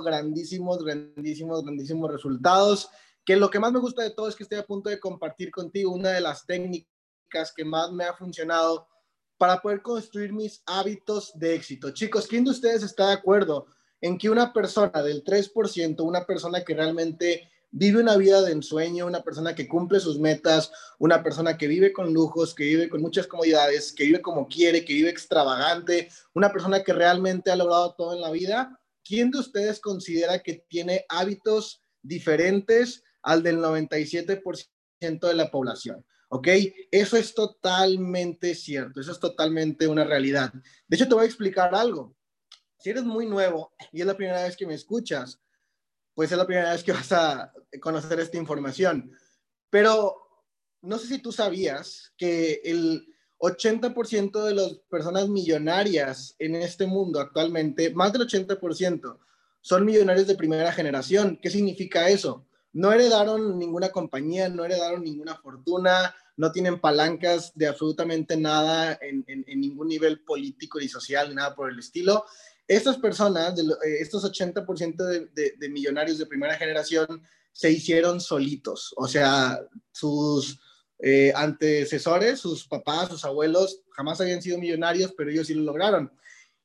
grandísimos, grandísimos, grandísimos resultados. Que lo que más me gusta de todo es que estoy a punto de compartir contigo una de las técnicas que más me ha funcionado para poder construir mis hábitos de éxito. Chicos, ¿quién de ustedes está de acuerdo en que una persona del 3%, una persona que realmente vive una vida de ensueño, una persona que cumple sus metas, una persona que vive con lujos, que vive con muchas comodidades, que vive como quiere, que vive extravagante, una persona que realmente ha logrado todo en la vida, ¿quién de ustedes considera que tiene hábitos diferentes al del 97% de la población? ¿Ok? Eso es totalmente cierto, eso es totalmente una realidad. De hecho, te voy a explicar algo. Si eres muy nuevo y es la primera vez que me escuchas, pues es la primera vez que vas a conocer esta información. Pero no sé si tú sabías que el 80% de las personas millonarias en este mundo actualmente, más del 80%, son millonarios de primera generación. ¿Qué significa eso? No heredaron ninguna compañía, no heredaron ninguna fortuna, no tienen palancas de absolutamente nada en, ningún nivel político ni social, ni nada por el estilo. Estas personas, eh, estos 80% de, de, millonarios de primera generación, se hicieron solitos. O sea, sus eh, antecesores, sus papás, sus abuelos, jamás habían sido millonarios, pero ellos sí lo lograron.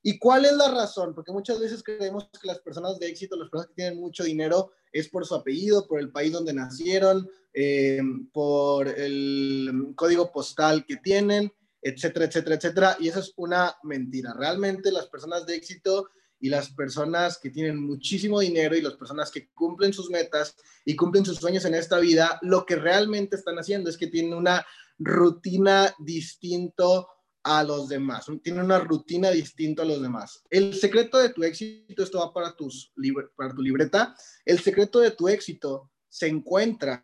¿Y cuál es la razón? Porque muchas veces creemos que las personas de éxito, las personas que tienen mucho dinero, es por su apellido, por el país donde nacieron, eh, por el código postal que tienen, etcétera, etcétera, etcétera. Y eso es una mentira. Realmente las personas de éxito y las personas que tienen muchísimo dinero y las personas que cumplen sus metas y cumplen sus sueños en esta vida, lo que realmente están haciendo es que tienen una rutina distinto a los demás, tienen una rutina distinta a los demás. El secreto de tu éxito, esto va para, tus, para tu libreta, el secreto de tu éxito se encuentra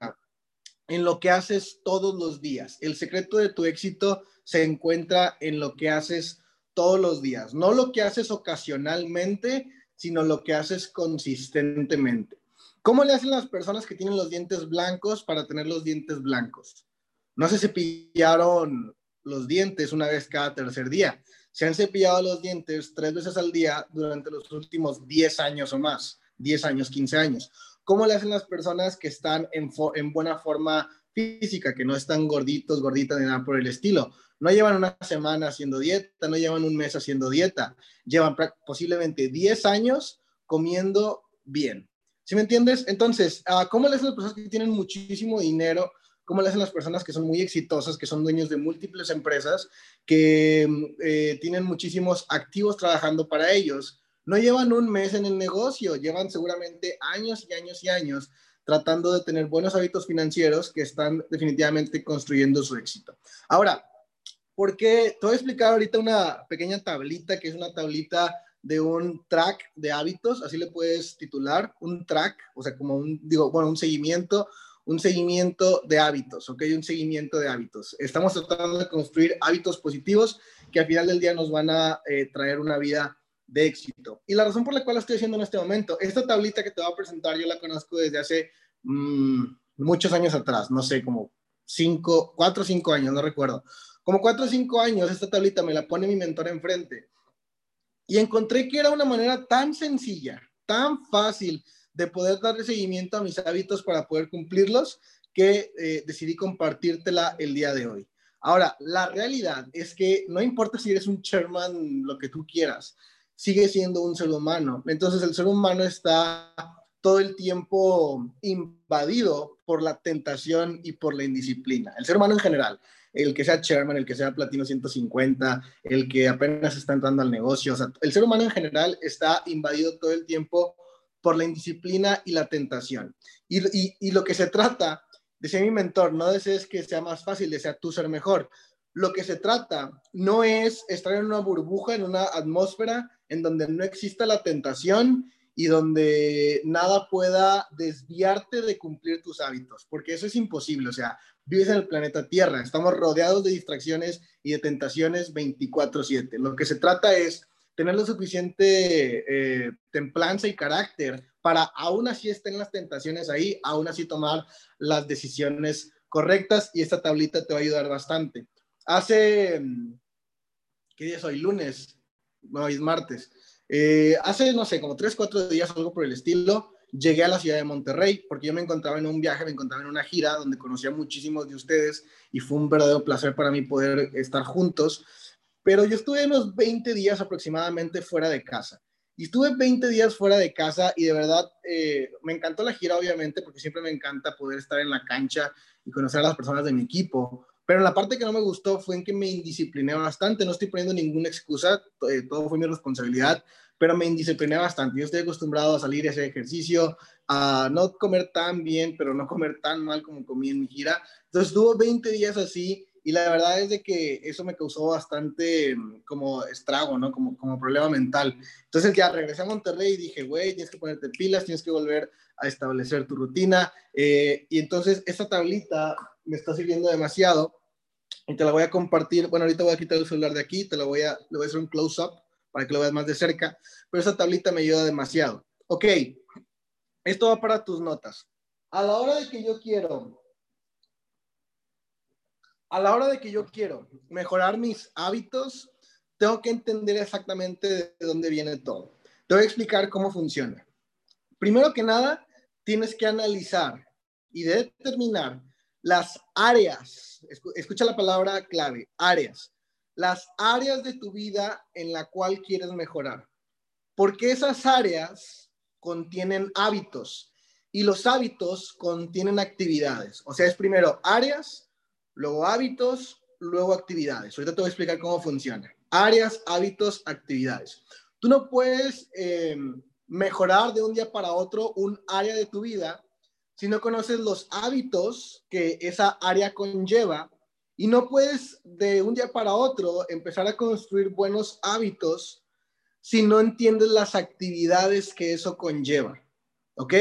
en lo que haces todos los días. El secreto de tu éxito se encuentra en lo que haces todos los días, no lo que haces ocasionalmente, sino lo que haces consistentemente. ¿Cómo le hacen las personas que tienen los dientes blancos para tener los dientes blancos? No se cepillaron los dientes una vez cada tercer día. Se han cepillado los dientes tres veces al día durante los últimos 10 años o más, 10 años, 15 años. ¿Cómo le hacen las personas que están en, en buena forma física, que no están gorditos, gorditas ni nada por el estilo? No llevan una semana haciendo dieta, no llevan un mes haciendo dieta, llevan posiblemente 10 años comiendo bien. ¿Sí me entiendes? Entonces, ah, ¿cómo le hacen las personas que tienen muchísimo dinero? ¿Cómo le hacen las personas que son muy exitosas, que son dueños de múltiples empresas, que eh, tienen muchísimos activos trabajando para ellos? no llevan un mes en el negocio, llevan seguramente años y años y años tratando de tener buenos hábitos financieros que están definitivamente construyendo su éxito. Ahora, ¿por qué? Te voy a explicar ahorita una pequeña tablita que es una tablita de un track de hábitos, así le puedes titular, un track, o sea, como un, digo, bueno, un seguimiento, un seguimiento de hábitos, ¿ok? Un seguimiento de hábitos. Estamos tratando de construir hábitos positivos que al final del día nos van a eh, traer una vida de éxito. Y la razón por la cual la estoy haciendo en este momento, esta tablita que te voy a presentar, yo la conozco desde hace mm, muchos años atrás, no sé, como cinco, cuatro o cinco años, no recuerdo. Como cuatro o cinco años, esta tablita me la pone mi mentor enfrente. Y encontré que era una manera tan sencilla, tan fácil de poder darle seguimiento a mis hábitos para poder cumplirlos, que eh, decidí compartírtela el día de hoy. Ahora, la realidad es que no importa si eres un chairman, lo que tú quieras, sigue siendo un ser humano. Entonces el ser humano está todo el tiempo invadido por la tentación y por la indisciplina. El ser humano en general, el que sea chairman, el que sea platino 150, el que apenas está entrando al negocio, o sea, el ser humano en general está invadido todo el tiempo por la indisciplina y la tentación. Y, lo que se trata, decía mi mentor, no desees que sea más fácil, desea tú ser mejor. Lo que se trata no es estar en una burbuja, en una atmósfera en donde no exista la tentación y donde nada pueda desviarte de cumplir tus hábitos, porque eso es imposible, o sea, vives en el planeta Tierra, estamos rodeados de distracciones y de tentaciones 24/7. Lo que se trata es tener lo suficiente eh, templanza y carácter para aún así estén las tentaciones ahí, aún así tomar las decisiones correctas y esta tablita te va a ayudar bastante. Hace, ¿qué día es hoy? Lunes, no, es martes. Eh, hace, no sé, como tres, cuatro días, algo por el estilo, llegué a la ciudad de Monterrey porque yo me encontraba en un viaje, me encontraba en una gira donde conocía muchísimos de ustedes y fue un verdadero placer para mí poder estar juntos. Pero yo estuve unos 20 días aproximadamente fuera de casa. Y estuve 20 días fuera de casa y de verdad eh, me encantó la gira, obviamente, porque siempre me encanta poder estar en la cancha y conocer a las personas de mi equipo. Pero la parte que no me gustó fue en que me indiscipliné bastante. No estoy poniendo ninguna excusa, eh, todo fue mi responsabilidad, pero me indiscipliné bastante. Yo estoy acostumbrado a salir a hacer ejercicio, a no comer tan bien, pero no comer tan mal como comí en mi gira. Entonces estuvo 20 días así y la verdad es de que eso me causó bastante mm, como estrago, ¿no? Como, como problema mental. Entonces ya regresé a Monterrey y dije, güey, tienes que ponerte pilas, tienes que volver a establecer tu rutina. Eh, y entonces esta tablita me está sirviendo demasiado y te la voy a compartir. Bueno, ahorita voy a quitar el celular de aquí, te la voy a, le voy a hacer un close-up para que lo veas más de cerca, pero esa tablita me ayuda demasiado. Ok, esto va para tus notas. A la hora de que yo quiero, a la hora de que yo quiero mejorar mis hábitos, tengo que entender exactamente de dónde viene todo. Te voy a explicar cómo funciona. Primero que nada, tienes que analizar y determinar las áreas, escucha la palabra clave, áreas, las áreas de tu vida en la cual quieres mejorar. Porque esas áreas contienen hábitos y los hábitos contienen actividades. O sea, es primero áreas, luego hábitos, luego actividades. Ahorita te voy a explicar cómo funciona. Áreas, hábitos, actividades. Tú no puedes eh, mejorar de un día para otro un área de tu vida si no conoces los hábitos que esa área conlleva y no puedes de un día para otro empezar a construir buenos hábitos si no entiendes las actividades que eso conlleva. ¿Ok?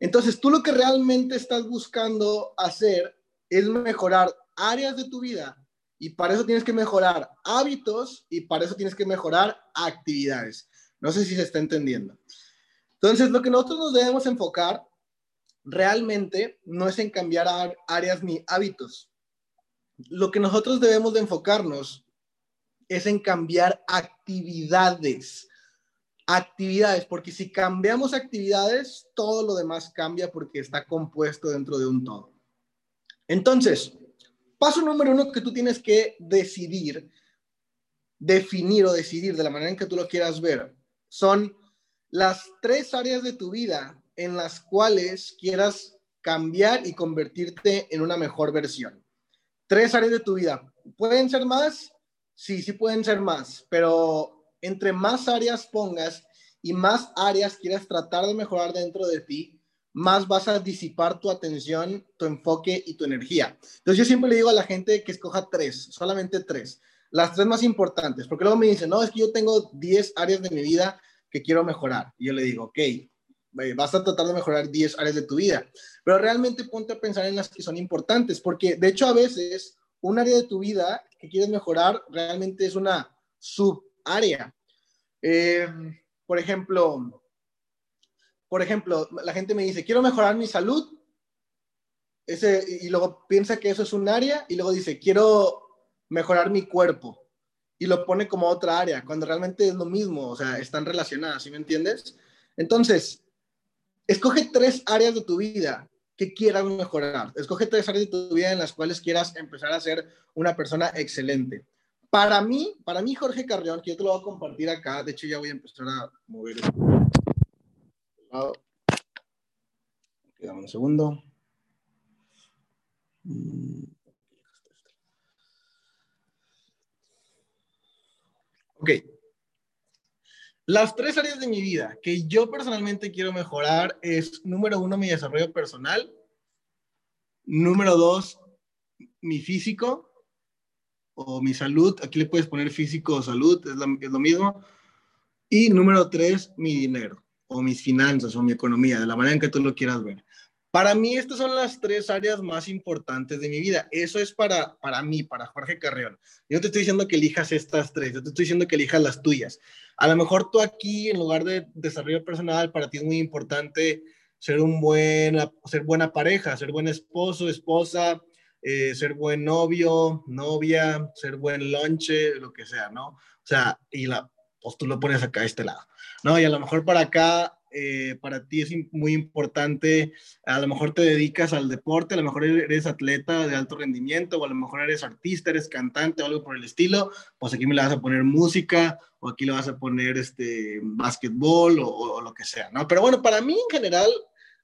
Entonces, tú lo que realmente estás buscando hacer es mejorar áreas de tu vida y para eso tienes que mejorar hábitos y para eso tienes que mejorar actividades. No sé si se está entendiendo. Entonces, lo que nosotros nos debemos enfocar realmente no es en cambiar áreas ni hábitos. Lo que nosotros debemos de enfocarnos es en cambiar actividades. Actividades, porque si cambiamos actividades, todo lo demás cambia porque está compuesto dentro de un todo. Entonces, paso número uno que tú tienes que decidir, definir o decidir de la manera en que tú lo quieras ver, son las tres áreas de tu vida en las cuales quieras cambiar y convertirte en una mejor versión. Tres áreas de tu vida. ¿Pueden ser más? Sí, sí pueden ser más, pero entre más áreas pongas y más áreas quieras tratar de mejorar dentro de ti, más vas a disipar tu atención, tu enfoque y tu energía. Entonces yo siempre le digo a la gente que escoja tres, solamente tres, las tres más importantes, porque luego me dicen, no, es que yo tengo 10 áreas de mi vida que quiero mejorar. Y yo le digo, ok, vas a tratar de mejorar 10 áreas de tu vida, pero realmente ponte a pensar en las que son importantes, porque de hecho a veces un área de tu vida que quieres mejorar realmente es una subárea. Eh, por ejemplo, por ejemplo, la gente me dice, quiero mejorar mi salud, ese, y luego piensa que eso es un área, y luego dice, quiero mejorar mi cuerpo, y lo pone como otra área, cuando realmente es lo mismo, o sea, están relacionadas, ¿sí me entiendes? Entonces, Escoge tres áreas de tu vida que quieras mejorar. Escoge tres áreas de tu vida en las cuales quieras empezar a ser una persona excelente. Para mí, para mí, Jorge Carrión, que yo te lo voy a compartir acá, de hecho ya voy a empezar a mover. Dame un segundo. Ok. Las tres áreas de mi vida que yo personalmente quiero mejorar es, número uno, mi desarrollo personal. Número dos, mi físico o mi salud. Aquí le puedes poner físico o salud, es, es lo mismo. Y número tres, mi dinero o mis finanzas o mi economía, de la manera en que tú lo quieras ver. Para mí, estas son las tres áreas más importantes de mi vida. Eso es para, para mí, para Jorge Carreón. Yo te estoy diciendo que elijas estas tres, yo te estoy diciendo que elijas las tuyas. A lo mejor tú aquí, en lugar de desarrollo personal, para ti es muy importante ser un buen, ser buena pareja, ser buen esposo, esposa, eh, ser buen novio, novia, ser buen lonche, lo que sea, ¿no? O sea, y la, pues tú lo pones acá a este lado, ¿no? Y a lo mejor para acá eh, para ti es muy importante, a lo mejor te dedicas al deporte, a lo mejor eres atleta de alto rendimiento, o a lo mejor eres artista, eres cantante o algo por el estilo, pues aquí me le vas a poner música, o aquí le vas a poner este, básquetbol, o, o lo que sea, ¿no? Pero bueno, para mí en general,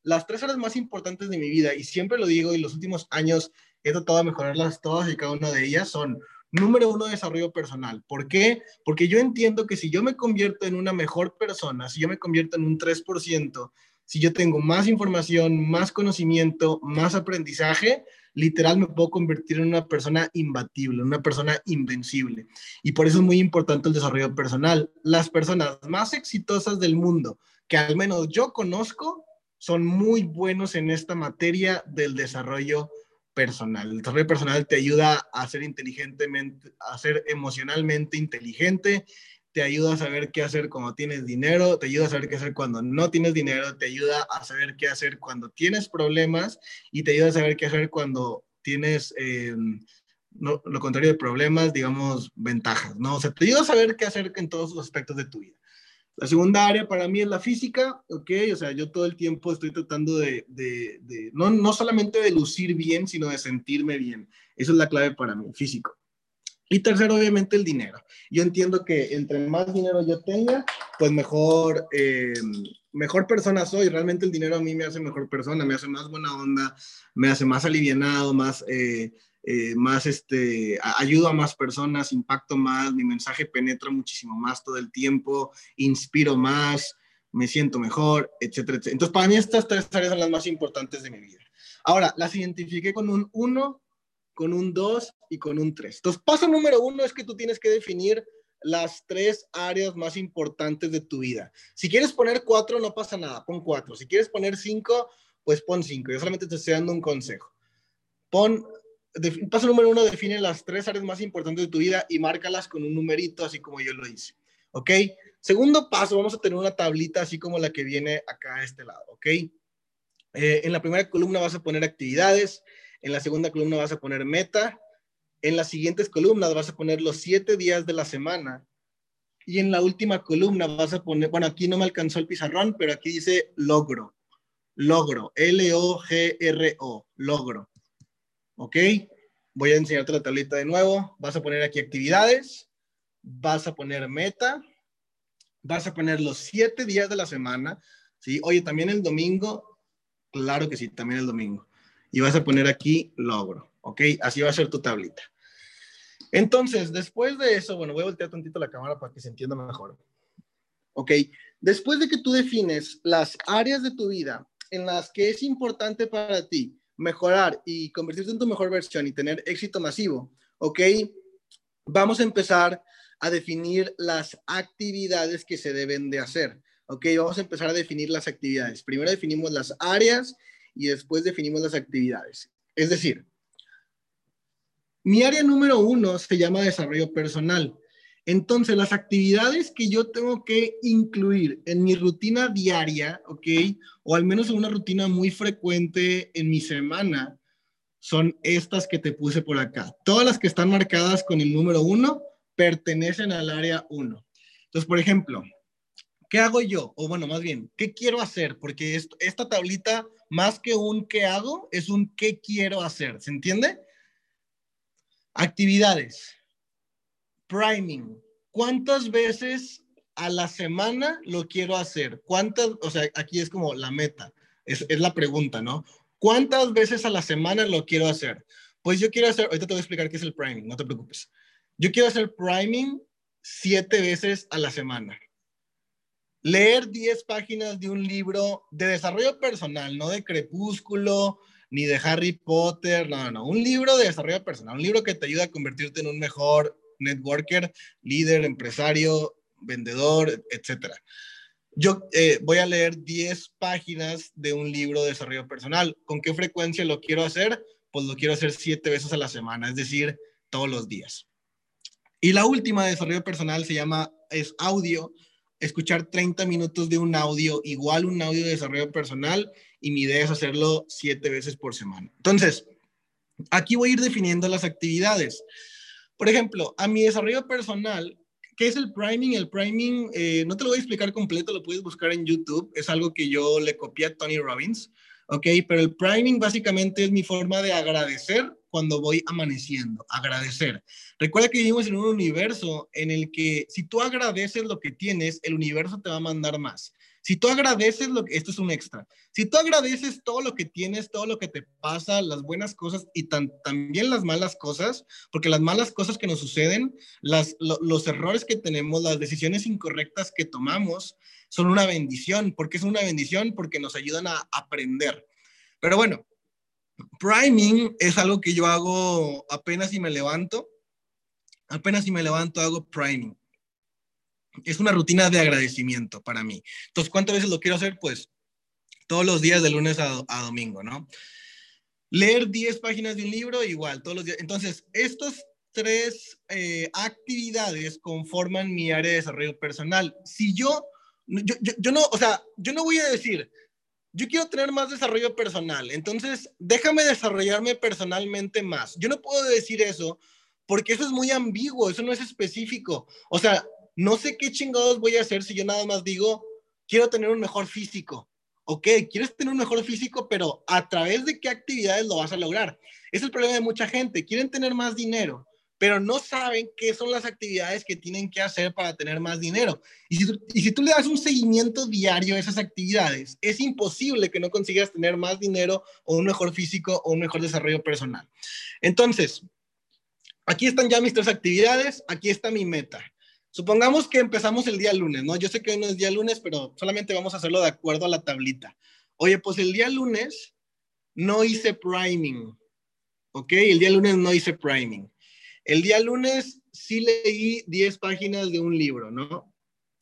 las tres áreas más importantes de mi vida, y siempre lo digo, y los últimos años he tratado de mejorarlas todas y cada una de ellas, son Número uno, desarrollo personal. ¿Por qué? Porque yo entiendo que si yo me convierto en una mejor persona, si yo me convierto en un 3%, si yo tengo más información, más conocimiento, más aprendizaje, literal me puedo convertir en una persona imbatible, una persona invencible. Y por eso es muy importante el desarrollo personal. Las personas más exitosas del mundo, que al menos yo conozco, son muy buenos en esta materia del desarrollo personal. El desarrollo personal te ayuda a ser inteligentemente, a ser emocionalmente inteligente, te ayuda a saber qué hacer cuando tienes dinero, te ayuda a saber qué hacer cuando no tienes dinero, te ayuda a saber qué hacer cuando tienes problemas y te ayuda a saber qué hacer cuando tienes eh, lo contrario de problemas, digamos, ventajas, ¿no? O sea, te ayuda a saber qué hacer en todos los aspectos de tu vida. La segunda área para mí es la física, ¿ok? O sea, yo todo el tiempo estoy tratando de, no, no solamente de lucir bien, sino de sentirme bien. Eso es la clave para mí, físico. Y tercero, obviamente, el dinero. Yo entiendo que entre más dinero yo tenga, pues mejor, eh, mejor persona soy. Realmente el dinero a mí me hace mejor persona, me hace más buena onda, me hace más alivianado, más... Eh, eh, más este, ayudo a más personas, impacto más, mi mensaje penetra muchísimo más todo el tiempo, inspiro más, me siento mejor, etcétera, etcétera. Entonces, para mí estas tres áreas son las más importantes de mi vida. Ahora, las identifiqué con un 1, con un 2 y con un 3. Entonces, paso número uno es que tú tienes que definir las tres áreas más importantes de tu vida. Si quieres poner cuatro, no pasa nada, pon cuatro. Si quieres poner cinco, pues pon cinco. Yo solamente te estoy dando un consejo. Pon paso número uno, define las tres áreas más importantes de tu vida y márcalas con un numerito, así como yo lo hice. ¿Ok? Segundo paso, vamos a tener una tablita así como la que viene acá a este lado. ¿Ok? Eh, en la primera columna vas a poner actividades, en la segunda columna vas a poner meta, en las siguientes columnas vas a poner los siete días de la semana y en la última columna vas a poner, bueno, aquí no me alcanzó el pizarrón, pero aquí dice logro, logro, L-O-G-R-O, logro. ¿Ok? Voy a enseñarte la tablita de nuevo. Vas a poner aquí actividades, vas a poner meta, vas a poner los siete días de la semana, ¿sí? Oye, también el domingo, claro que sí, también el domingo. Y vas a poner aquí logro, ¿ok? Así va a ser tu tablita. Entonces, después de eso, bueno, voy a voltear tantito la cámara para que se entienda mejor. ¿Ok? Después de que tú defines las áreas de tu vida en las que es importante para ti mejorar y convertirte en tu mejor versión y tener éxito masivo, ¿ok? Vamos a empezar a definir las actividades que se deben de hacer, ¿ok? Vamos a empezar a definir las actividades. Primero definimos las áreas y después definimos las actividades. Es decir, mi área número uno se llama desarrollo personal. Entonces, las actividades que yo tengo que incluir en mi rutina diaria, ¿ok? O al menos en una rutina muy frecuente en mi semana, son estas que te puse por acá. Todas las que están marcadas con el número uno pertenecen al área uno. Entonces, por ejemplo, ¿qué hago yo? O bueno, más bien, ¿qué quiero hacer? Porque esta tablita, más que un qué hago, es un qué quiero hacer. ¿Se entiende? Actividades priming. ¿Cuántas veces a la semana lo quiero hacer? ¿Cuántas? O sea, aquí es como la meta, es, la pregunta, ¿no? ¿Cuántas veces a la semana lo quiero hacer? Pues yo quiero hacer, ahorita te voy a explicar qué es el priming, no te preocupes. Yo quiero hacer priming siete veces a la semana. Leer diez páginas de un libro de desarrollo personal, no de crepúsculo, ni de Harry Potter, no, no, un libro de desarrollo personal, un libro que te ayuda a convertirte en un mejor networker, líder, empresario, vendedor, etcétera. Yo eh, voy a leer 10 páginas de un libro de desarrollo personal. ¿Con qué frecuencia lo quiero hacer? Pues lo quiero hacer siete veces a la semana, es decir, todos los días. Y la última de desarrollo personal se llama, es audio, escuchar 30 minutos de un audio, igual un audio de desarrollo personal, y mi idea es hacerlo siete veces por semana. Entonces, aquí voy a ir definiendo las actividades. Por ejemplo, a mi desarrollo personal, ¿Qué es el priming? El priming, eh, no te lo voy a explicar completo, lo puedes buscar en YouTube. Es algo que yo le copié a Tony Robbins, ¿ok? Pero el priming básicamente es mi forma de agradecer cuando voy amaneciendo, agradecer. Recuerda que vivimos en un universo en el que si tú agradeces lo que tienes, el universo te va a mandar más. Si tú agradeces lo que, esto es un extra, si tú agradeces todo lo que tienes, todo lo que te pasa, las buenas cosas y también las malas cosas, porque las malas cosas que nos suceden, las, los errores que tenemos, las decisiones incorrectas que tomamos, son una bendición. ¿Por qué es una bendición? Porque nos ayudan a aprender. Pero bueno, priming es algo que yo hago apenas si me levanto. Apenas si me levanto hago priming es una rutina de agradecimiento para mí. Entonces, ¿cuántas veces lo quiero hacer? Pues todos los días de lunes a, domingo, ¿no? Leer 10 páginas de un libro, igual, todos los días. Entonces, estos tres eh, actividades conforman mi área de desarrollo personal. Si yo, yo, yo, no, o sea, yo no voy a decir, yo quiero tener más desarrollo personal, entonces déjame desarrollarme personalmente más. Yo no puedo decir eso porque eso es muy ambiguo, eso no es específico. O sea, no sé qué chingados voy a hacer si yo nada más digo, quiero tener un mejor físico. Ok, quieres tener un mejor físico, pero ¿a través de qué actividades lo vas a lograr? Es el problema de mucha gente. Quieren tener más dinero, pero no saben qué son las actividades que tienen que hacer para tener más dinero. Y si, y si tú le das un seguimiento diario a esas actividades, es imposible que no consigas tener más dinero o un mejor físico o un mejor desarrollo personal. Entonces, aquí están ya mis tres actividades, aquí está mi meta. Supongamos que empezamos el día lunes, ¿no? Yo sé que hoy no es día lunes, pero solamente vamos a hacerlo de acuerdo a la tablita. Oye, pues el día lunes no hice priming, ¿ok? El día lunes no hice priming. El día lunes sí leí 10 páginas de un libro, ¿no?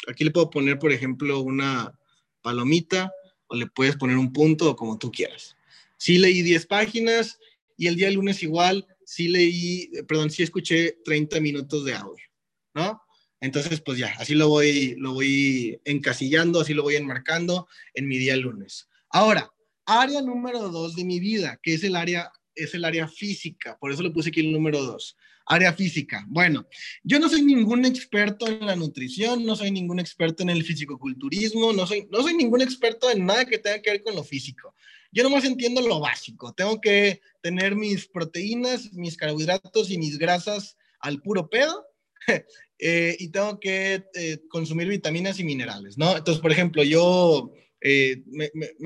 Aquí le puedo poner, por ejemplo, una palomita o le puedes poner un punto o como tú quieras. Sí leí 10 páginas y el día lunes igual sí leí, perdón, sí escuché 30 minutos de audio, ¿no? Entonces, pues ya, así lo voy, lo voy encasillando, así lo voy enmarcando en mi día lunes. Ahora, área número dos de mi vida, que es el área, es el área física. Por eso le puse aquí el número dos. Área física. Bueno, yo no soy ningún experto en la nutrición, no soy ningún experto en el fisicoculturismo, no soy, no soy ningún experto en nada que tenga que ver con lo físico. Yo nomás entiendo lo básico. Tengo que tener mis proteínas, mis carbohidratos y mis grasas al puro pedo Eh, y tengo que eh, consumir vitaminas y minerales, ¿no? Entonces, por ejemplo, yo, eh,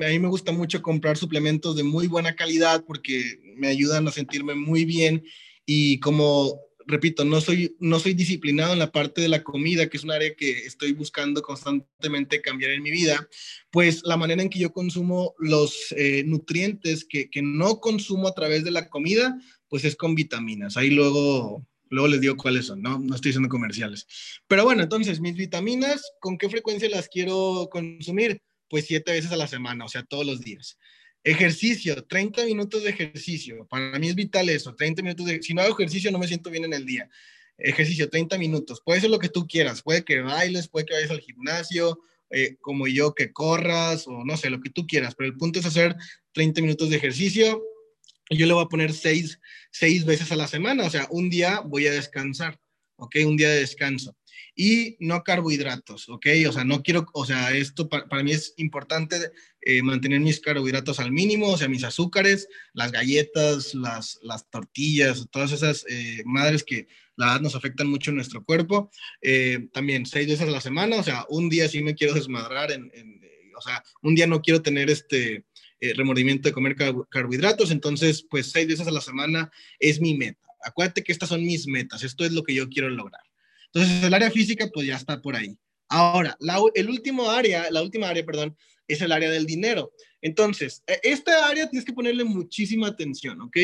a mí me gusta mucho comprar suplementos de muy buena calidad porque me ayudan a sentirme muy bien y como repito, no soy, no soy disciplinado en la parte de la comida, que es un área que estoy buscando constantemente cambiar en mi vida, pues la manera en que yo consumo los nutrientes que, que, no consumo a través de la comida, pues es con vitaminas. Ahí luego Luego les digo cuáles son, ¿no? No estoy haciendo comerciales. Pero bueno, entonces, mis vitaminas, ¿con qué frecuencia las quiero consumir? Pues siete veces a la semana, o sea, todos los días. Ejercicio, 30 minutos de ejercicio. Para mí es vital eso, 30 minutos de... Si no hago ejercicio, no me siento bien en el día. Ejercicio, 30 minutos. Puede ser lo que tú quieras. Puede que bailes, puede que vayas al gimnasio, eh, como yo, que corras, o no sé, lo que tú quieras. Pero el punto es hacer 30 minutos de ejercicio yo le voy a poner seis, seis veces a la semana, o sea, un día voy a descansar, ¿ok? Un día de descanso. Y no carbohidratos, ¿ok? O sea, no quiero, o sea, esto para, mí es importante eh, mantener mis carbohidratos al mínimo, o sea, mis azúcares, las galletas, las, las tortillas, todas esas eh, madres que la verdad nos afectan mucho en nuestro cuerpo. Eh, también seis veces a la semana, o sea, un día sí me quiero desmadrar, en, o sea, un día no quiero tener este eh, remordimiento de comer carbohidratos, entonces pues seis veces a la semana es mi meta. Acuérdate que estas son mis metas, esto es lo que yo quiero lograr. Entonces el área física pues ya está por ahí. Ahora, el último área, la última área, perdón, es el área del dinero. Entonces, e, esta área tienes que ponerle muchísima atención, ¿ok?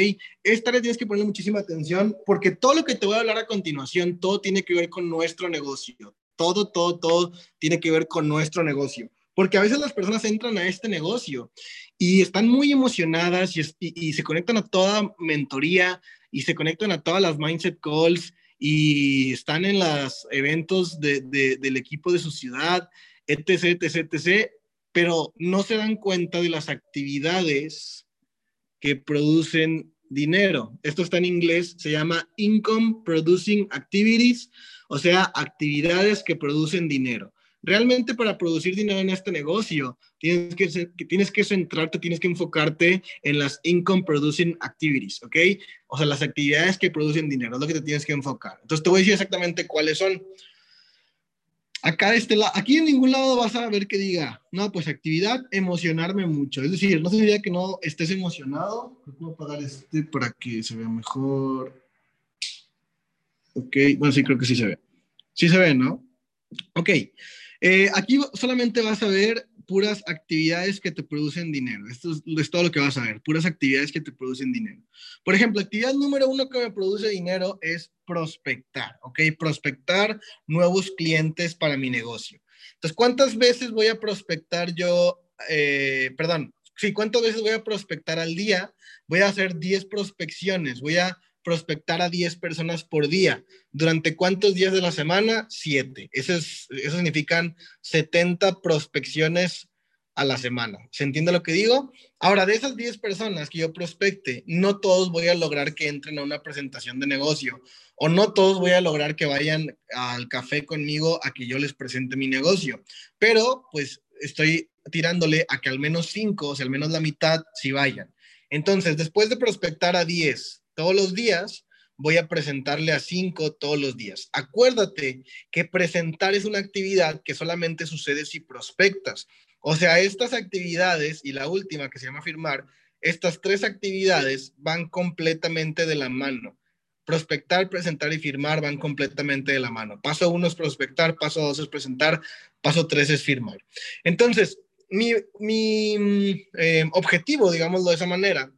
Esta área tienes que ponerle muchísima atención porque todo lo que te voy a hablar a continuación, todo tiene que ver con nuestro negocio. Todo, todo, todo tiene que ver con nuestro negocio. Porque a veces las personas entran a este negocio y están muy emocionadas y, se conectan a toda mentoría y se conectan a todas las mindset calls y están en los eventos del equipo de su ciudad, etc., etc., etc., pero no se dan cuenta de las actividades que producen dinero. Esto está en inglés, se llama Income Producing Activities, o sea, actividades que producen dinero. Realmente para producir dinero en este negocio, tienes que, tienes que centrarte, tienes que enfocarte en las income producing activities, ¿ok? O sea, las actividades que producen dinero, es lo que te tienes que enfocar. Entonces te voy a decir exactamente cuáles son. Acá este lado, aquí en ningún lado vas a ver que diga, no, pues actividad, emocionarme mucho. Es decir, no significa que no estés emocionado. Puedo apagar este para que se vea mejor. Ok, bueno, sí, creo que sí se ve. Sí se ve, ¿no? Ok. Eh, aquí solamente vas a ver puras actividades que te producen dinero. Esto es, todo lo que vas a ver, puras actividades que te producen dinero. Por ejemplo, actividad número uno que me produce dinero es prospectar, ¿ok? Prospectar nuevos clientes para mi negocio. Entonces, ¿cuántas veces voy a prospectar yo? Eh, perdón, sí, ¿cuántas veces voy a prospectar al día? Voy a hacer 10 prospecciones, voy a prospectar a 10 personas por día. ¿Durante cuántos días de la semana? 7. Eso, es, eso significan 70 prospecciones a la semana. ¿Se entiende lo que digo? Ahora, de esas 10 personas que yo prospecte, no todos voy a lograr que entren a una presentación de negocio o no todos voy a lograr que vayan al café conmigo a que yo les presente mi negocio, pero pues estoy tirándole a que al menos 5, o sea, al menos la mitad, sí vayan. Entonces, después de prospectar a 10, todos los días, voy a presentarle a cinco todos los días. Acuérdate que presentar es una actividad que solamente sucede si prospectas. O sea, estas actividades y la última que se llama firmar, estas tres actividades van completamente de la mano. Prospectar, presentar y firmar van completamente de la mano. Paso uno es prospectar, paso dos es presentar, paso tres es firmar. Entonces, mi, mi eh, objetivo, digámoslo de esa manera,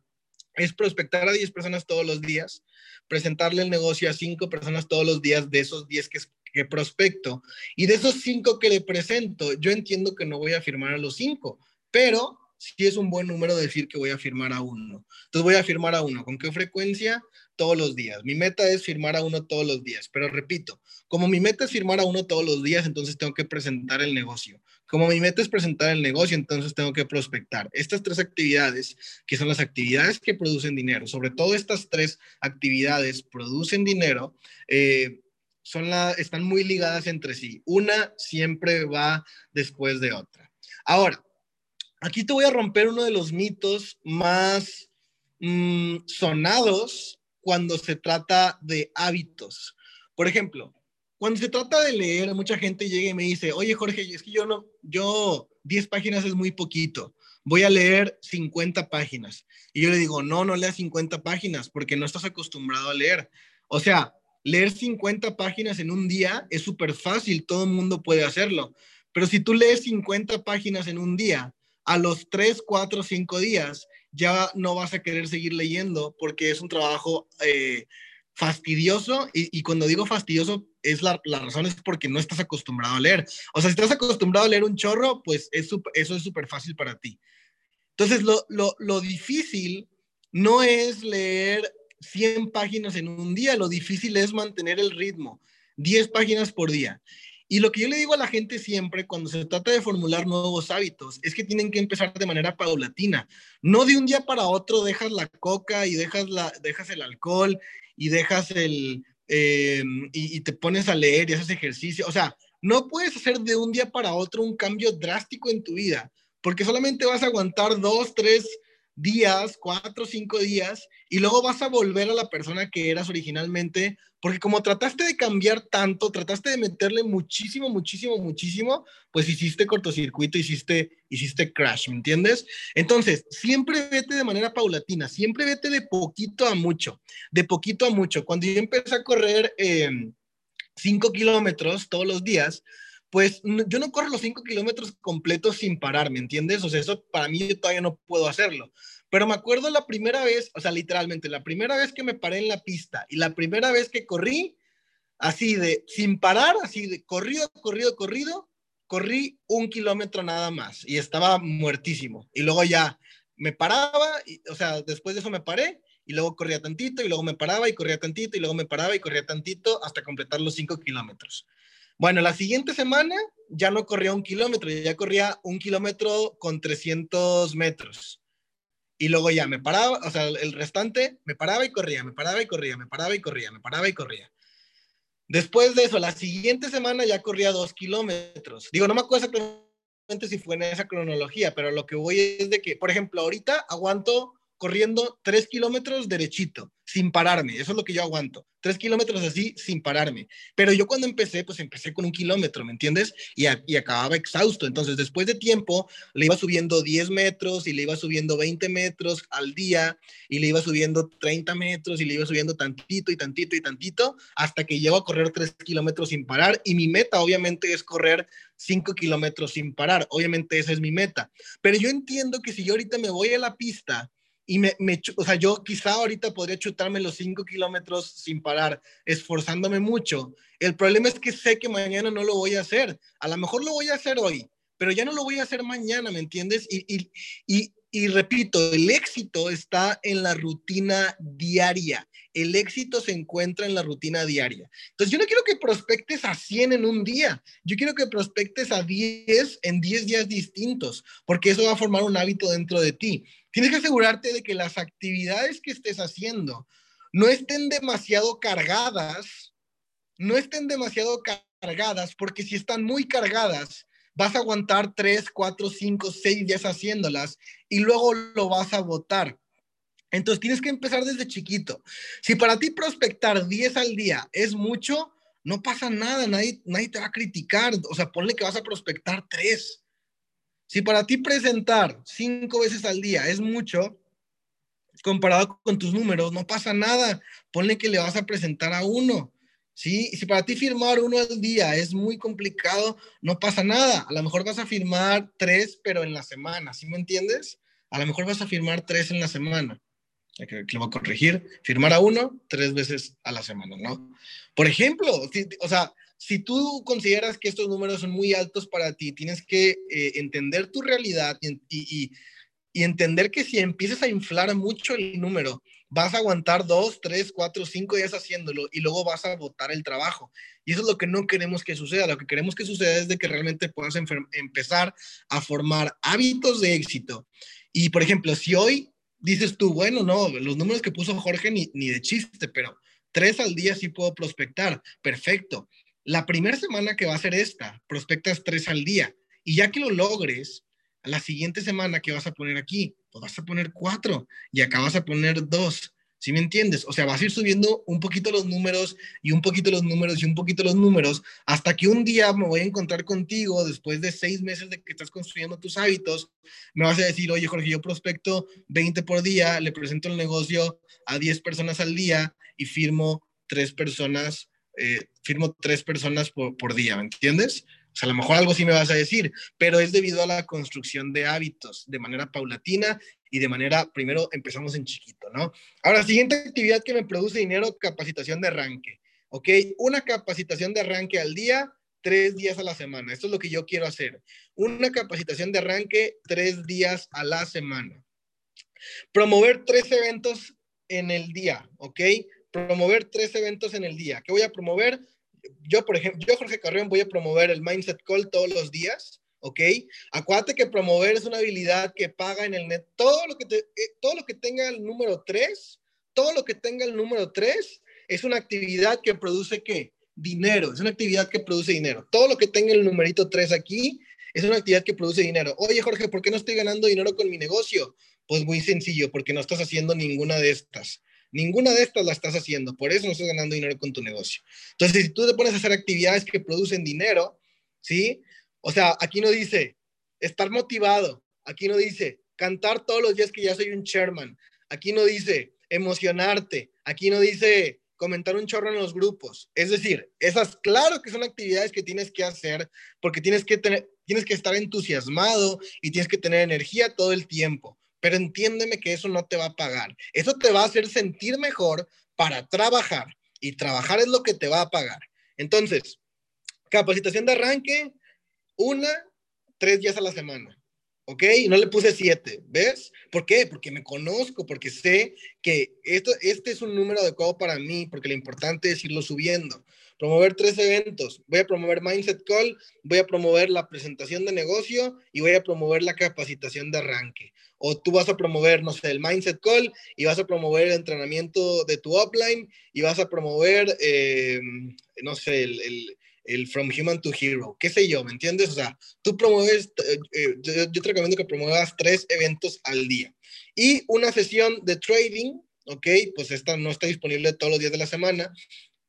es prospectar a 10 personas todos los días, presentarle el negocio a 5 personas todos los días de esos 10 que, que prospecto. Y de esos 5 que le presento, yo entiendo que no voy a firmar a los 5, pero sí es un buen número decir que voy a firmar a uno. Entonces voy a firmar a uno. ¿Con qué frecuencia? Todos los días. Mi meta es firmar a uno todos los días. Pero repito, como mi meta es firmar a uno todos los días, entonces tengo que presentar el negocio. Como mi meta es presentar el negocio, entonces tengo que prospectar. Estas tres actividades, que son las actividades que producen dinero, sobre todo estas tres actividades producen dinero, eh, son la, están muy ligadas entre sí. Una siempre va después de otra. Ahora, aquí te voy a romper uno de los mitos más mm, sonados cuando se trata de hábitos. Por ejemplo, cuando se trata de leer, mucha gente llega y me dice, oye Jorge, es que yo no, yo 10 páginas es muy poquito, voy a leer 50 páginas. Y yo le digo, no, no leas 50 páginas porque no estás acostumbrado a leer. O sea, leer 50 páginas en un día es súper fácil, todo el mundo puede hacerlo. Pero si tú lees 50 páginas en un día, a los 3, 4, 5 días ya no vas a querer seguir leyendo porque es un trabajo eh, fastidioso y, cuando digo fastidioso es la, razón es porque no estás acostumbrado a leer. O sea, si estás acostumbrado a leer un chorro, pues eso es súper fácil para ti. Entonces, lo, lo, lo difícil no es leer 100 páginas en un día, lo difícil es mantener el ritmo, 10 páginas por día. Y lo que yo le digo a la gente siempre cuando se trata de formular nuevos hábitos es que tienen que empezar de manera paulatina. No de un día para otro dejas la coca y dejas, la, dejas el alcohol y dejas el, eh, y, te pones a leer y haces ejercicio. O sea, no puedes hacer de un día para otro un cambio drástico en tu vida, porque solamente vas a aguantar dos, tres días, cuatro, cinco días, y luego vas a volver a la persona que eras originalmente, porque como trataste de cambiar tanto, trataste de meterle muchísimo, muchísimo, muchísimo, pues hiciste cortocircuito, hiciste, hiciste crash, ¿me entiendes? Entonces, siempre vete de manera paulatina, siempre vete de poquito a mucho, de poquito a mucho. Cuando yo empecé a correr eh, cinco kilómetros todos los días, pues yo no corro los cinco kilómetros completos sin parar, ¿me entiendes? O sea, eso para mí todavía no puedo hacerlo. Pero me acuerdo la primera vez, o sea, literalmente, la primera vez que me paré en la pista y la primera vez que corrí, así de, sin parar, así de corrido, corrido, corrido, corrí un kilómetro nada más y estaba muertísimo. Y luego ya me paraba, y, o sea, después de eso me paré y luego corría tantito y luego me paraba y corría tantito y luego me paraba y corría tantito hasta completar los cinco kilómetros. Bueno, la siguiente semana ya no corría un kilómetro, ya corría un kilómetro con 300 metros. y luego ya me paraba, o sea, el restante me paraba y corría, me paraba y corría, me paraba y corría, me paraba y corría. Después de eso, la siguiente semana ya corría dos kilómetros. Digo, no me acuerdo exactamente si fue en esa cronología, pero lo que voy es de que, por ejemplo, ahorita aguanto corriendo tres kilómetros derechito, sin pararme. Eso es lo que yo aguanto. Tres kilómetros así, sin pararme. Pero yo cuando empecé, pues empecé con un kilómetro, ¿me entiendes? Y, y acababa exhausto. Entonces, después de tiempo, le iba subiendo 10 metros y le iba subiendo 20 metros al día y le iba subiendo 30 metros y le iba subiendo tantito y tantito y tantito hasta que llego a correr tres kilómetros sin parar. Y mi meta, obviamente, es correr 5 kilómetros sin parar. Obviamente, esa es mi meta. Pero yo entiendo que si yo ahorita me voy a la pista y me, me, o sea, yo quizá ahorita podría chutarme los cinco kilómetros sin parar, esforzándome mucho. El problema es que sé que mañana no lo voy a hacer. A lo mejor lo voy a hacer hoy, pero ya no lo voy a hacer mañana, ¿me entiendes? Y, y, y repito, el éxito está en la rutina diaria. El éxito se encuentra en la rutina diaria. Entonces, yo no quiero que prospectes a 100 en un día. Yo quiero que prospectes a 10 en 10 días distintos, porque eso va a formar un hábito dentro de ti. Tienes que asegurarte de que las actividades que estés haciendo no estén demasiado cargadas, no estén demasiado cargadas, porque si están muy cargadas, vas a aguantar 3, 4, 5, 6 días haciéndolas y luego lo vas a votar. Entonces tienes que empezar desde chiquito. Si para ti prospectar 10 al día es mucho, no pasa nada, nadie, nadie te va a criticar. O sea, ponle que vas a prospectar 3. Si para ti presentar cinco veces al día es mucho, comparado con tus números, no pasa nada. Ponle que le vas a presentar a uno. ¿Sí? Si para ti firmar uno al día es muy complicado, no pasa nada. A lo mejor vas a firmar tres, pero en la semana, ¿sí me entiendes? A lo mejor vas a firmar tres en la semana. Que, lo voy a corregir. Firmar a uno tres veces a la semana, ¿no? Por ejemplo, o sea, si tú consideras que estos números son muy altos para ti, tienes que eh, entender tu realidad y, entender que si empiezas a inflar mucho el número, vas a aguantar dos, tres, cuatro, cinco días haciéndolo y luego vas a botar el trabajo. Y eso es lo que no queremos que suceda. Lo que queremos que suceda es de que realmente puedas empezar a formar hábitos de éxito. Y, por ejemplo, si hoy dices tú, bueno, no, los números que puso Jorge ni, ni de chiste, pero tres al día sí puedo prospectar. Perfecto. La primera semana que va a ser esta, prospectas tres al día. Y ya que lo logres, la siguiente semana que vas a poner aquí, pues vas a poner cuatro y acá vas a poner dos. ¿Sí me entiendes? O sea, vas a ir subiendo un poquito los números y un poquito los números y un poquito los números hasta que un día me voy a encontrar contigo después de seis meses de que estás construyendo tus hábitos. Me vas a decir, oye, Jorge, yo prospecto 20 por día, le presento el negocio a 10 personas al día y firmo tres personas eh, firmo tres personas por, día, ¿me entiendes? O sea, a lo mejor algo sí me vas a decir, pero es debido a la construcción de hábitos de manera paulatina y de manera, primero empezamos en chiquito, ¿no? Ahora, siguiente actividad que me produce dinero, capacitación de arranque, ¿ok? Una capacitación de arranque al día, tres días a la semana. Esto es lo que yo quiero hacer. Una capacitación de arranque, tres días a la semana. Promover tres eventos en el día, ¿ok? promover tres eventos en el día. ¿Qué voy a promover? Yo, por ejemplo, yo, Jorge Carrión, voy a promover el Mindset Call todos los días, ¿ok? Acuérdate que promover es una habilidad que paga en el net. Todo lo que, eh, todo lo que tenga el número tres, todo lo que tenga el número tres es una actividad que produce qué? Dinero, es una actividad que produce dinero. Todo lo que tenga el numerito tres aquí es una actividad que produce dinero. Oye, Jorge, ¿por qué no estoy ganando dinero con mi negocio? Pues muy sencillo, porque no estás haciendo ninguna de estas. Ninguna de estas la estás haciendo, por eso no estás ganando dinero con tu negocio. Entonces, si tú te pones a hacer actividades que producen dinero, ¿sí? O sea, aquí no dice estar motivado, aquí no dice cantar todos los días que ya soy un chairman, aquí no dice emocionarte, aquí no dice comentar un chorro en los grupos. Es decir, esas claro que son actividades que tienes que hacer porque tienes que tener, tienes que estar entusiasmado y tienes que tener energía todo el tiempo pero entiéndeme que eso no te va a pagar. Eso te va a hacer sentir mejor para trabajar y trabajar es lo que te va a pagar. Entonces, capacitación de arranque, una, tres días a la semana. ¿Ok? No le puse siete, ¿ves? ¿Por qué? Porque me conozco, porque sé que esto, este es un número adecuado para mí, porque lo importante es irlo subiendo. promover tres eventos. Voy a promover Mindset Call, voy a promover la presentación de negocio y voy a promover la capacitación de arranque. O tú vas a promover, no sé, el Mindset Call y vas a promover el entrenamiento de tu upline y vas a promover, eh, no sé, el, From Human to Hero, qué sé yo, ¿me entiendes? O sea, tú promueves, eh, eh, yo, yo te recomiendo que promuevas tres eventos al día. Y una sesión de trading ok, pues esta no está disponible todos los días de la semana.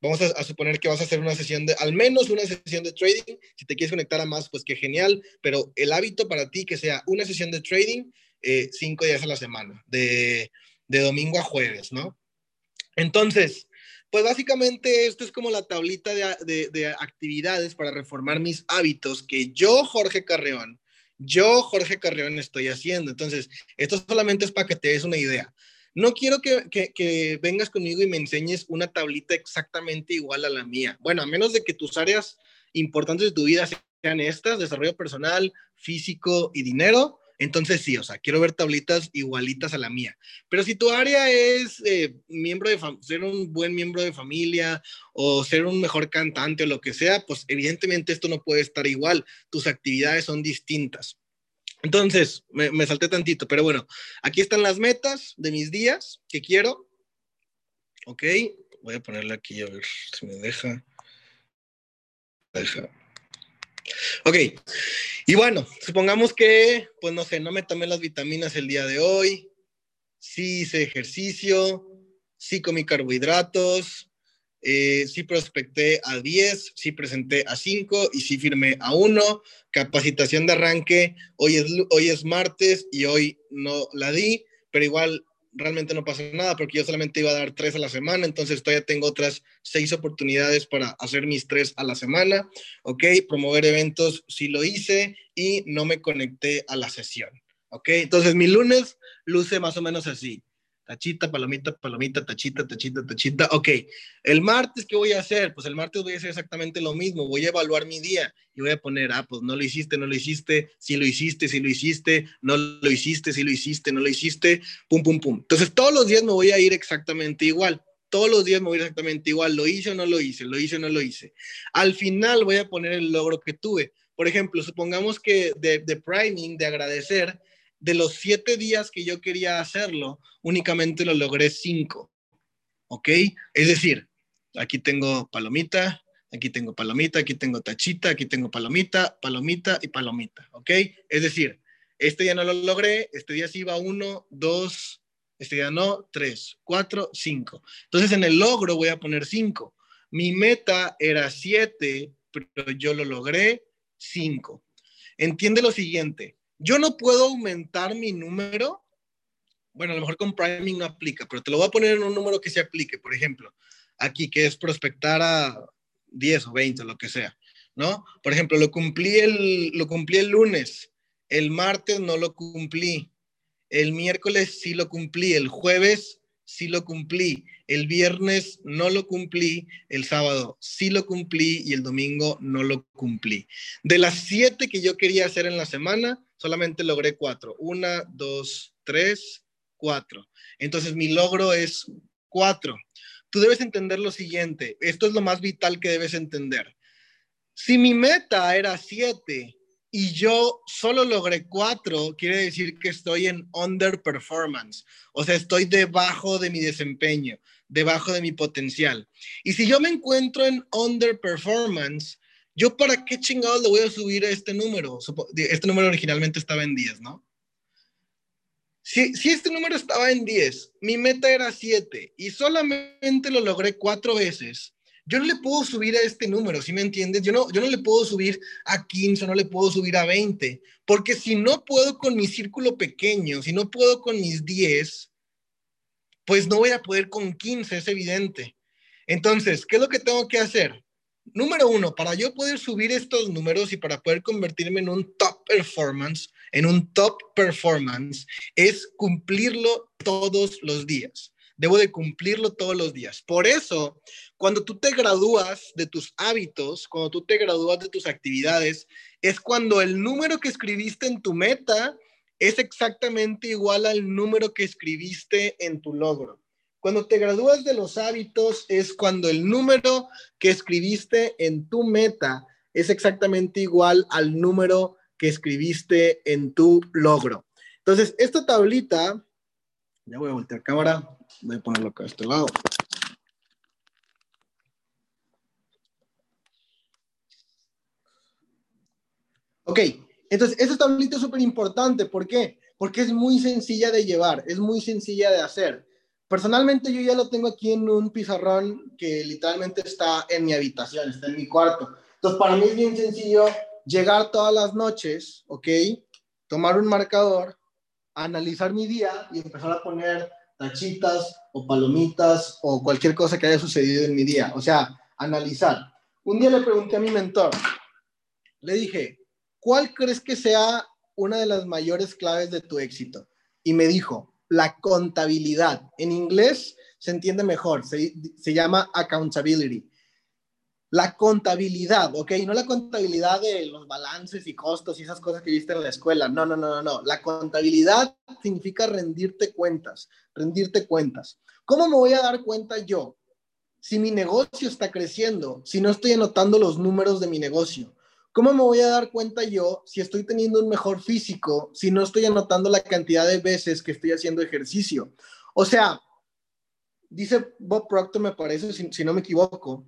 Vamos a, suponer que vas a hacer una sesión de, al menos una sesión de trading. Si te quieres conectar a más, pues qué genial. Pero el hábito para ti que sea una sesión de trading eh, cinco días a la semana, de, de domingo a jueves, ¿no? Entonces, pues básicamente esto es como la tablita de, de, de, actividades para reformar mis hábitos que yo, Jorge Carreón, yo, Jorge Carreón, estoy haciendo. Entonces, esto solamente es para que te des una idea. No quiero que, vengas conmigo y me enseñes una tablita exactamente igual a la mía. Bueno, a menos de que tus áreas importantes de tu vida sean estas, desarrollo personal, físico y dinero, entonces sí, o sea, quiero ver tablitas igualitas a la mía. Pero si tu área es eh, miembro de ser un buen miembro de familia o ser un mejor cantante o lo que sea, pues evidentemente esto no puede estar igual. Tus actividades son distintas. Entonces, me, salté tantito, pero bueno, aquí están las metas de mis días que quiero. Ok, voy a ponerle aquí a ver si me deja. Deja. Ok, y bueno, supongamos que, pues no sé, no me tomé las vitaminas el día de hoy, sí hice ejercicio, sí comí carbohidratos, eh, sí prospecté a 10, sí presenté a 5 y sí firmé a 1. Capacitación de arranque, hoy es, hoy es martes y hoy no la di, pero igual realmente no pasa nada porque yo solamente iba a dar 3 a la semana, entonces todavía tengo otras 6 oportunidades para hacer mis 3 a la semana. Ok, promover eventos, sí lo hice y no me conecté a la sesión. Ok, entonces mi lunes luce más o menos así tachita, palomita, palomita, tachita, tachita, tachita. Ok, el martes, ¿qué voy a hacer? Pues el martes voy a hacer exactamente lo mismo, voy a evaluar mi día y voy a poner, ah, pues no lo hiciste, no lo hiciste, si lo hiciste, si lo hiciste, no lo hiciste, si lo hiciste, no lo hiciste, pum, pum, pum. Entonces todos los días me voy a ir exactamente igual. Todos los días me voy a ir exactamente igual. ¿Lo hice o no lo hice? ¿Lo hice o no lo hice? Al final voy a poner el logro que tuve. Por ejemplo, supongamos que de, de priming, de agradecer, de los siete días que yo quería hacerlo, únicamente lo logré cinco. ¿Ok? Es decir, aquí tengo palomita, aquí tengo palomita, aquí tengo tachita, aquí tengo palomita, palomita y palomita. ¿Ok? Es decir, este día no lo logré, este día sí iba uno, dos, este día no, tres, cuatro, cinco. Entonces en el logro voy a poner cinco. Mi meta era siete, pero yo lo logré cinco. Entiende lo siguiente, yo no puedo aumentar mi número. Bueno, a lo mejor con priming no aplica, pero te lo voy a poner en un número que se aplique. Por ejemplo, aquí que es prospectar a 10 o 20, lo que sea, ¿no? Por ejemplo, lo cumplí el, lo cumplí el lunes, el martes no lo cumplí, el miércoles sí lo cumplí, el jueves sí lo cumplí, el viernes no lo cumplí, el sábado sí lo cumplí y el domingo no lo cumplí. De las siete que yo quería hacer en la semana, solamente logré cuatro. Una, dos, tres, cuatro. Entonces mi logro es cuatro. Tú debes entender lo siguiente. Esto es lo más vital que debes entender. Si mi meta era siete y yo solo logré cuatro, quiere decir que estoy en underperformance. O sea, estoy debajo de mi desempeño, debajo de mi potencial. Y si yo me encuentro en underperformance, ¿Yo para qué chingados le voy a subir a este número? Este número originalmente estaba en 10, ¿no? Si, si este número estaba en 10, mi meta era 7 y solamente lo logré cuatro veces, yo no le puedo subir a este número, ¿sí me entiendes? Yo no, yo no le puedo subir a 15, no le puedo subir a 20, porque si no puedo con mi círculo pequeño, si no puedo con mis 10, pues no voy a poder con 15, es evidente. Entonces, ¿qué es lo que tengo que hacer? número uno, para yo poder subir estos números y para poder convertirme en un top performance, en un top performance, es cumplirlo todos los días. Debo de cumplirlo todos los días. Por eso, cuando tú te gradúas de tus hábitos, cuando tú te gradúas de tus actividades, es cuando el número que escribiste en tu meta es exactamente igual al número que escribiste en tu logro. Cuando te gradúas de los hábitos es cuando el número que escribiste en tu meta es exactamente igual al número que escribiste en tu logro. Entonces, esta tablita, ya voy a voltear cámara, voy a ponerlo acá a este lado. Ok, entonces esta tablita es súper importante. ¿Por qué? Porque es muy sencilla de llevar, es muy sencilla de hacer. Personalmente yo ya lo tengo aquí en un pizarrón que literalmente está en mi habitación, está en mi cuarto. Entonces para mí es bien sencillo llegar todas las noches, ¿ok? Tomar un marcador, analizar mi día y empezar a poner tachitas o palomitas o cualquier cosa que haya sucedido en mi día. O sea, analizar. Un día le pregunté a mi mentor, le dije, ¿cuál crees que sea una de las mayores claves de tu éxito? Y me dijo, la contabilidad. En inglés se entiende mejor, se, llama accountability. La contabilidad, ¿ok? No la contabilidad de los balances y costos y esas cosas que viste en la escuela. No, no, no, no, no. La contabilidad significa rendirte cuentas, rendirte cuentas. ¿Cómo me voy a dar cuenta yo si mi negocio está creciendo, si no estoy anotando los números de mi negocio? ¿Cómo me voy a dar cuenta yo si estoy teniendo un mejor físico, si no estoy anotando la cantidad de veces que estoy haciendo ejercicio? O sea, dice Bob Proctor, me parece, si, no me equivoco,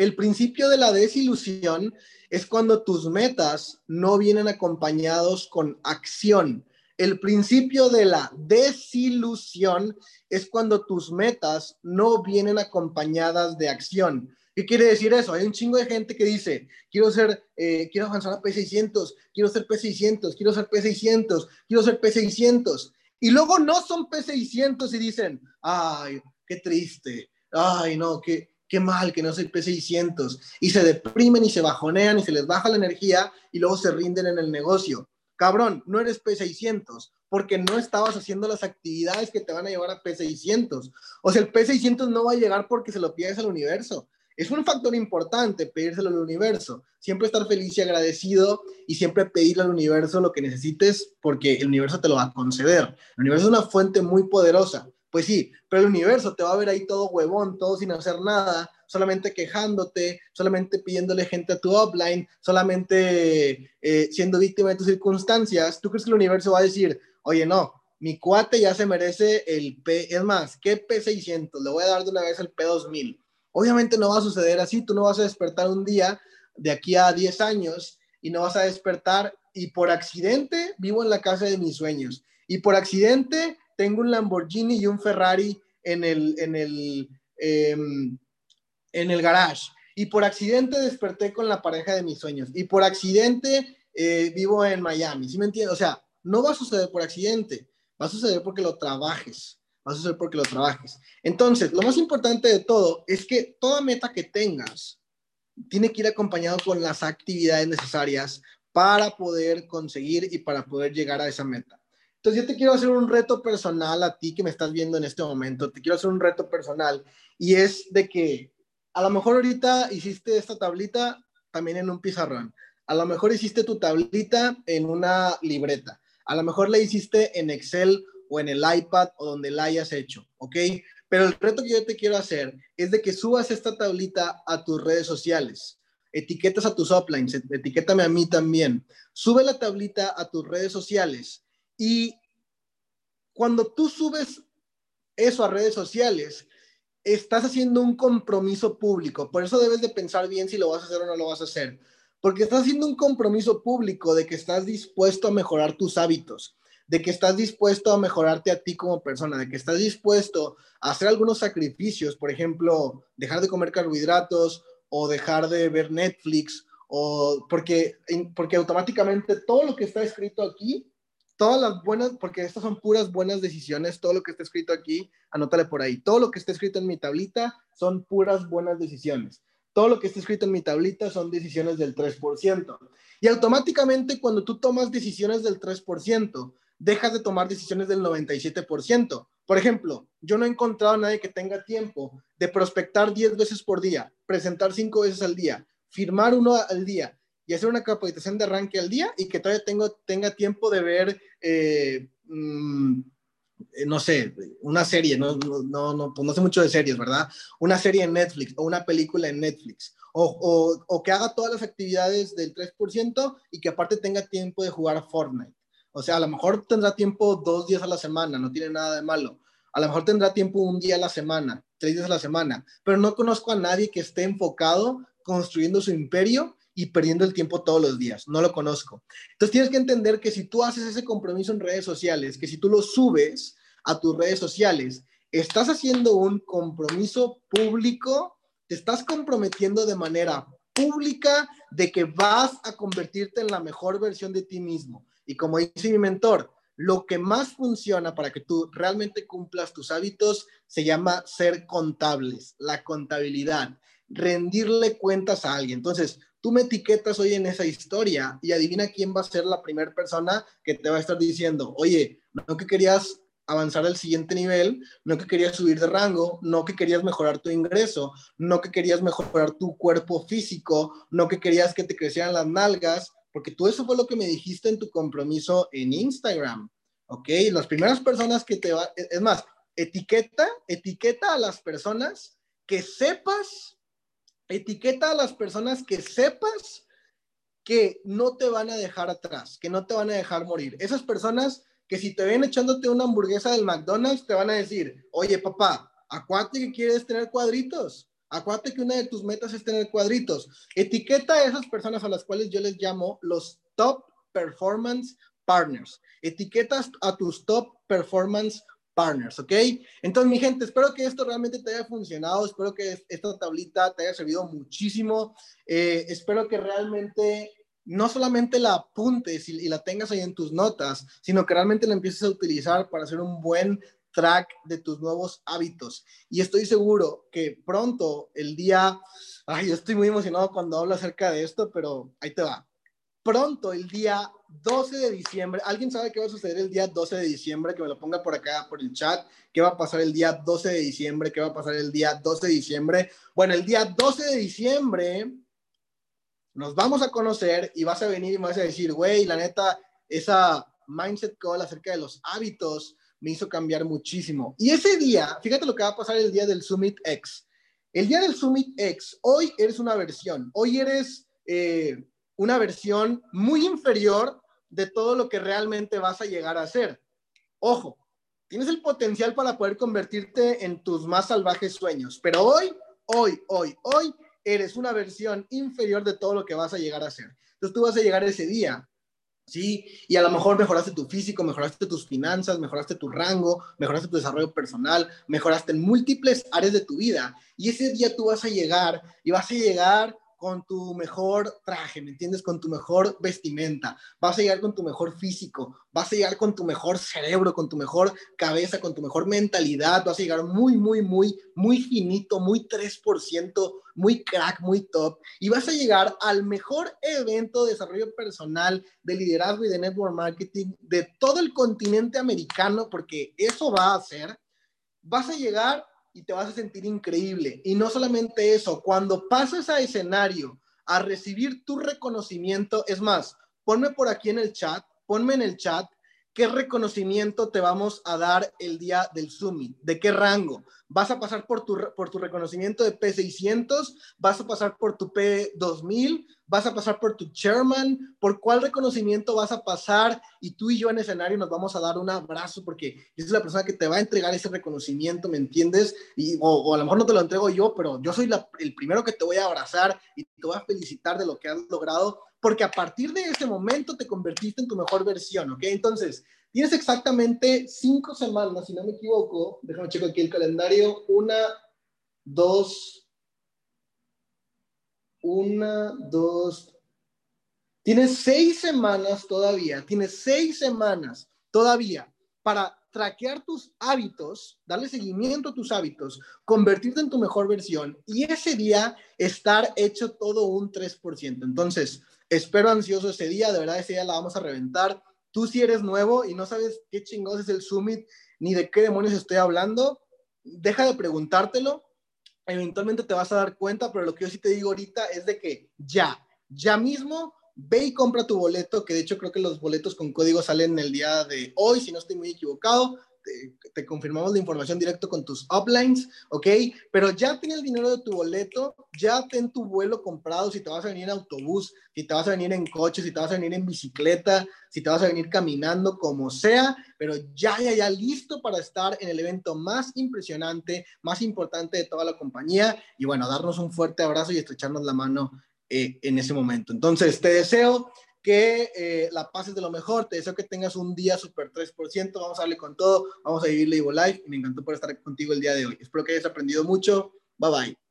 el principio de la desilusión es cuando tus metas no vienen acompañados con acción. El principio de la desilusión es cuando tus metas no vienen acompañadas de acción. ¿Qué quiere decir eso? Hay un chingo de gente que dice, quiero ser, eh, quiero avanzar a P600, quiero ser P600, quiero ser P600, quiero ser P600. Y luego no son P600 y dicen, ay, qué triste, ay, no, qué, qué mal que no soy P600. Y se deprimen y se bajonean y se les baja la energía y luego se rinden en el negocio. Cabrón, no eres P600 porque no estabas haciendo las actividades que te van a llevar a P600. O sea, el P600 no va a llegar porque se lo pides al universo es un factor importante pedírselo al universo. Siempre estar feliz y agradecido y siempre pedirle al universo lo que necesites porque el universo te lo va a conceder. El universo es una fuente muy poderosa. Pues sí, pero el universo te va a ver ahí todo huevón, todo sin hacer nada, solamente quejándote, solamente pidiéndole gente a tu offline, solamente eh, siendo víctima de tus circunstancias. ¿Tú crees que el universo va a decir, oye, no, mi cuate ya se merece el P, es más, ¿qué P600? Le voy a dar de una vez el P2000. Obviamente no va a suceder así, tú no vas a despertar un día de aquí a 10 años y no vas a despertar y por accidente vivo en la casa de mis sueños y por accidente tengo un Lamborghini y un Ferrari en el, en el, em, en el garage y por accidente desperté con la pareja de mis sueños y por accidente eh, vivo en Miami, ¿sí me entiendes? O sea, no va a suceder por accidente, va a suceder porque lo trabajes vas a hacer porque lo trabajes. Entonces, lo más importante de todo es que toda meta que tengas tiene que ir acompañado con las actividades necesarias para poder conseguir y para poder llegar a esa meta. Entonces, yo te quiero hacer un reto personal a ti que me estás viendo en este momento. Te quiero hacer un reto personal y es de que a lo mejor ahorita hiciste esta tablita también en un pizarrón. A lo mejor hiciste tu tablita en una libreta. A lo mejor la hiciste en Excel o en el iPad o donde la hayas hecho, ¿ok? Pero el reto que yo te quiero hacer es de que subas esta tablita a tus redes sociales. Etiquetas a tus uplines, etiquétame a mí también. Sube la tablita a tus redes sociales y cuando tú subes eso a redes sociales, estás haciendo un compromiso público. Por eso debes de pensar bien si lo vas a hacer o no lo vas a hacer. Porque estás haciendo un compromiso público de que estás dispuesto a mejorar tus hábitos de que estás dispuesto a mejorarte a ti como persona, de que estás dispuesto a hacer algunos sacrificios, por ejemplo, dejar de comer carbohidratos o dejar de ver Netflix, o porque, porque automáticamente todo lo que está escrito aquí, todas las buenas, porque estas son puras buenas decisiones, todo lo que está escrito aquí, anótale por ahí, todo lo que está escrito en mi tablita son puras buenas decisiones. Todo lo que está escrito en mi tablita son decisiones del 3%. Y automáticamente cuando tú tomas decisiones del 3%, dejas de tomar decisiones del 97%. Por ejemplo, yo no he encontrado a nadie que tenga tiempo de prospectar 10 veces por día, presentar 5 veces al día, firmar uno al día y hacer una capacitación de arranque al día y que todavía tengo, tenga tiempo de ver eh, mm, eh, no sé, una serie, no, no, no, pues no sé mucho de series, ¿verdad? Una serie en Netflix o una película en Netflix. O, o, o que haga todas las actividades del 3% y que aparte tenga tiempo de jugar a Fortnite. O sea, a lo mejor tendrá tiempo dos días a la semana, no tiene nada de malo. A lo mejor tendrá tiempo un día a la semana, tres días a la semana, pero no conozco a nadie que esté enfocado construyendo su imperio y perdiendo el tiempo todos los días. No lo conozco. Entonces tienes que entender que si tú haces ese compromiso en redes sociales, que si tú lo subes a tus redes sociales, estás haciendo un compromiso público, te estás comprometiendo de manera pública de que vas a convertirte en la mejor versión de ti mismo. Y como dice mi mentor, lo que más funciona para que tú realmente cumplas tus hábitos se llama ser contables, la contabilidad, rendirle cuentas a alguien. Entonces, tú me etiquetas hoy en esa historia y adivina quién va a ser la primera persona que te va a estar diciendo, oye, no que querías avanzar al siguiente nivel, no que querías subir de rango, no que querías mejorar tu ingreso, no que querías mejorar tu cuerpo físico, no que querías que te crecieran las nalgas, porque tú eso fue lo que me dijiste en tu compromiso en Instagram, ¿ok? Las primeras personas que te va, es más, etiqueta, etiqueta a las personas que sepas etiqueta a las personas que sepas que no te van a dejar atrás, que no te van a dejar morir. Esas personas que si te ven echándote una hamburguesa del McDonald's, te van a decir, oye papá, acuérdate que quieres tener cuadritos, acuérdate que una de tus metas es tener cuadritos. Etiqueta a esas personas a las cuales yo les llamo los top performance partners. Etiquetas a tus top performance partners, ¿ok? Entonces, mi gente, espero que esto realmente te haya funcionado, espero que esta tablita te haya servido muchísimo, eh, espero que realmente no solamente la apuntes y, y, la tengas ahí en tus notas, sino que realmente la empieces a utilizar para hacer un buen track de tus nuevos hábitos. Y estoy seguro que pronto, el día, ay, yo estoy muy emocionado cuando hablo acerca de esto, pero ahí te va pronto, el día 12 de diciembre, ¿alguien sabe qué va a suceder el día 12 de diciembre? Que me lo ponga por acá, por el chat. ¿Qué va a pasar el día 12 de diciembre? ¿Qué va a pasar el día 12 de diciembre? Bueno, el día 12 de diciembre nos vamos a conocer y vas a venir y me vas a decir, güey, la neta, esa mindset call acerca de los hábitos me hizo cambiar muchísimo. Y ese día, fíjate lo que va a pasar el día del Summit X. El día del Summit X, hoy eres una versión, hoy eres... Eh, una versión muy inferior de todo lo que realmente vas a llegar a ser. Ojo, tienes el potencial para poder convertirte en tus más salvajes sueños, pero hoy, hoy, hoy, hoy eres una versión inferior de todo lo que vas a llegar a ser. Entonces tú vas a llegar ese día, ¿sí? Y a lo mejor mejoraste tu físico, mejoraste tus finanzas, mejoraste tu rango, mejoraste tu desarrollo personal, mejoraste en múltiples áreas de tu vida. Y ese día tú vas a llegar y vas a llegar con tu mejor traje, ¿me entiendes? Con tu mejor vestimenta, vas a llegar con tu mejor físico, vas a llegar con tu mejor cerebro, con tu mejor cabeza, con tu mejor mentalidad, vas a llegar muy, muy, muy, muy finito, muy 3%, muy crack, muy top, y vas a llegar al mejor evento de desarrollo personal, de liderazgo y de network marketing de todo el continente americano, porque eso va a ser, vas a llegar y te vas a sentir increíble. Y no solamente eso, cuando pases a escenario a recibir tu reconocimiento, es más, ponme por aquí en el chat, ponme en el chat qué reconocimiento te vamos a dar el día del Summit, de qué rango. Vas a pasar por tu, por tu reconocimiento de P600, vas a pasar por tu P2000, vas a pasar por tu chairman, por cuál reconocimiento vas a pasar y tú y yo en escenario nos vamos a dar un abrazo porque yo soy la persona que te va a entregar ese reconocimiento, ¿me entiendes? Y, o, a lo mejor no te lo entrego yo, pero yo soy el primero que te voy a abrazar y te voy a felicitar de lo que has logrado porque a partir de ese momento te convertiste en tu mejor versión, ¿ok? Entonces, tienes exactamente cinco semanas, si no me equivoco, déjame checo aquí el calendario, una, dos, una, dos, tienes seis semanas todavía, tienes seis semanas todavía para traquear tus hábitos, darle seguimiento a tus hábitos, convertirte en tu mejor versión y ese día estar hecho todo un 3%. Entonces, espero ansioso ese día, de verdad ese día la vamos a reventar. Tú si eres nuevo y no sabes qué chingados es el Summit ni de qué demonios estoy hablando, deja de preguntártelo, eventualmente te vas a dar cuenta, pero lo que yo sí te digo ahorita es de que ya, ya mismo ve y compra tu boleto, que de hecho creo que los boletos con código salen el día de hoy, si no estoy muy equivocado. Te, confirmamos la información directo con tus uplines, ¿ok? Pero ya ten el dinero de tu boleto, ya ten tu vuelo comprado, si te vas a venir en autobús, si te vas a venir en coche, si te vas a venir en bicicleta, si te vas a venir caminando, como sea, pero ya, ya, ya listo para estar en el evento más impresionante, más importante de toda la compañía y bueno, darnos un fuerte abrazo y estrecharnos la mano eh, en ese momento. Entonces, te deseo que eh, la pases de lo mejor. Te deseo que tengas un día super 3%. Vamos a darle con todo. Vamos a vivir Label Life. Y me encantó por estar contigo el día de hoy. Espero que hayas aprendido mucho. Bye bye.